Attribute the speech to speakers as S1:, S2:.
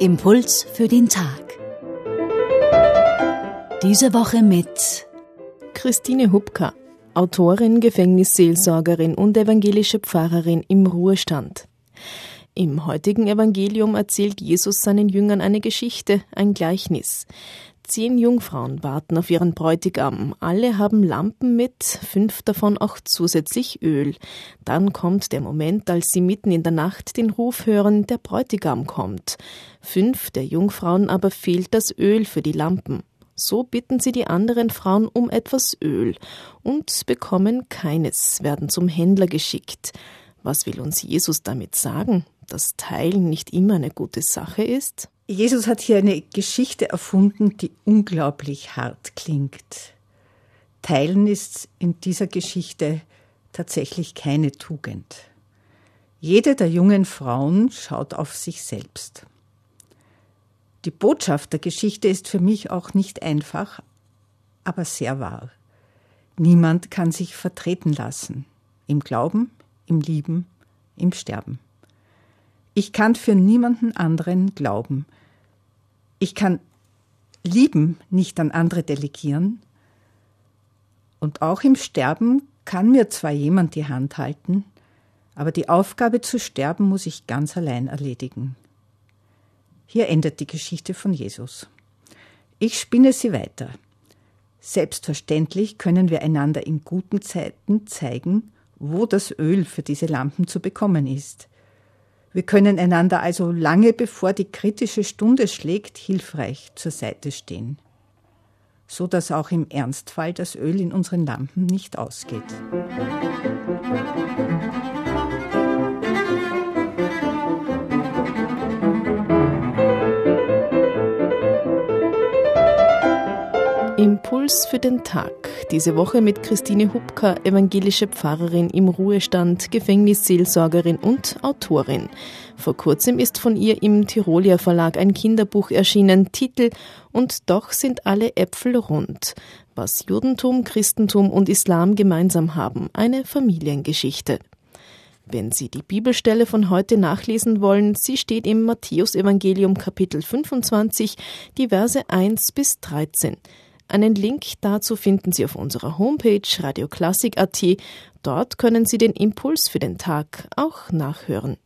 S1: Impuls für den Tag. Diese Woche mit
S2: Christine Hubka, Autorin, Gefängnisseelsorgerin und evangelische Pfarrerin im Ruhestand. Im heutigen Evangelium erzählt Jesus seinen Jüngern eine Geschichte, ein Gleichnis. Zehn Jungfrauen warten auf ihren Bräutigam. Alle haben Lampen mit, fünf davon auch zusätzlich Öl. Dann kommt der Moment, als sie mitten in der Nacht den Ruf hören, der Bräutigam kommt. Fünf der Jungfrauen aber fehlt das Öl für die Lampen. So bitten sie die anderen Frauen um etwas Öl und bekommen keines, werden zum Händler geschickt. Was will uns Jesus damit sagen? Dass Teilen nicht immer eine gute Sache ist?
S3: Jesus hat hier eine Geschichte erfunden, die unglaublich hart klingt. Teilen ist in dieser Geschichte tatsächlich keine Tugend. Jede der jungen Frauen schaut auf sich selbst. Die Botschaft der Geschichte ist für mich auch nicht einfach, aber sehr wahr. Niemand kann sich vertreten lassen. Im Glauben, im Lieben, im Sterben. Ich kann für niemanden anderen glauben. Ich kann Lieben nicht an andere delegieren. Und auch im Sterben kann mir zwar jemand die Hand halten, aber die Aufgabe zu sterben muss ich ganz allein erledigen. Hier endet die Geschichte von Jesus. Ich spinne sie weiter. Selbstverständlich können wir einander in guten Zeiten zeigen, wo das Öl für diese Lampen zu bekommen ist. Wir können einander also lange bevor die kritische Stunde schlägt, hilfreich zur Seite stehen, so dass auch im Ernstfall das Öl in unseren Lampen nicht ausgeht.
S2: Impuls für den Tag. Diese Woche mit Christine Hubka, evangelische Pfarrerin im Ruhestand, Gefängnisseelsorgerin und Autorin. Vor kurzem ist von ihr im Tirolia Verlag ein Kinderbuch erschienen, Titel Und doch sind alle Äpfel rund. Was Judentum, Christentum und Islam gemeinsam haben. Eine Familiengeschichte. Wenn Sie die Bibelstelle von heute nachlesen wollen, sie steht im Matthäusevangelium Kapitel 25, die Verse 1 bis 13. Einen Link dazu finden Sie auf unserer Homepage radioklassik.at. Dort können Sie den Impuls für den Tag auch nachhören.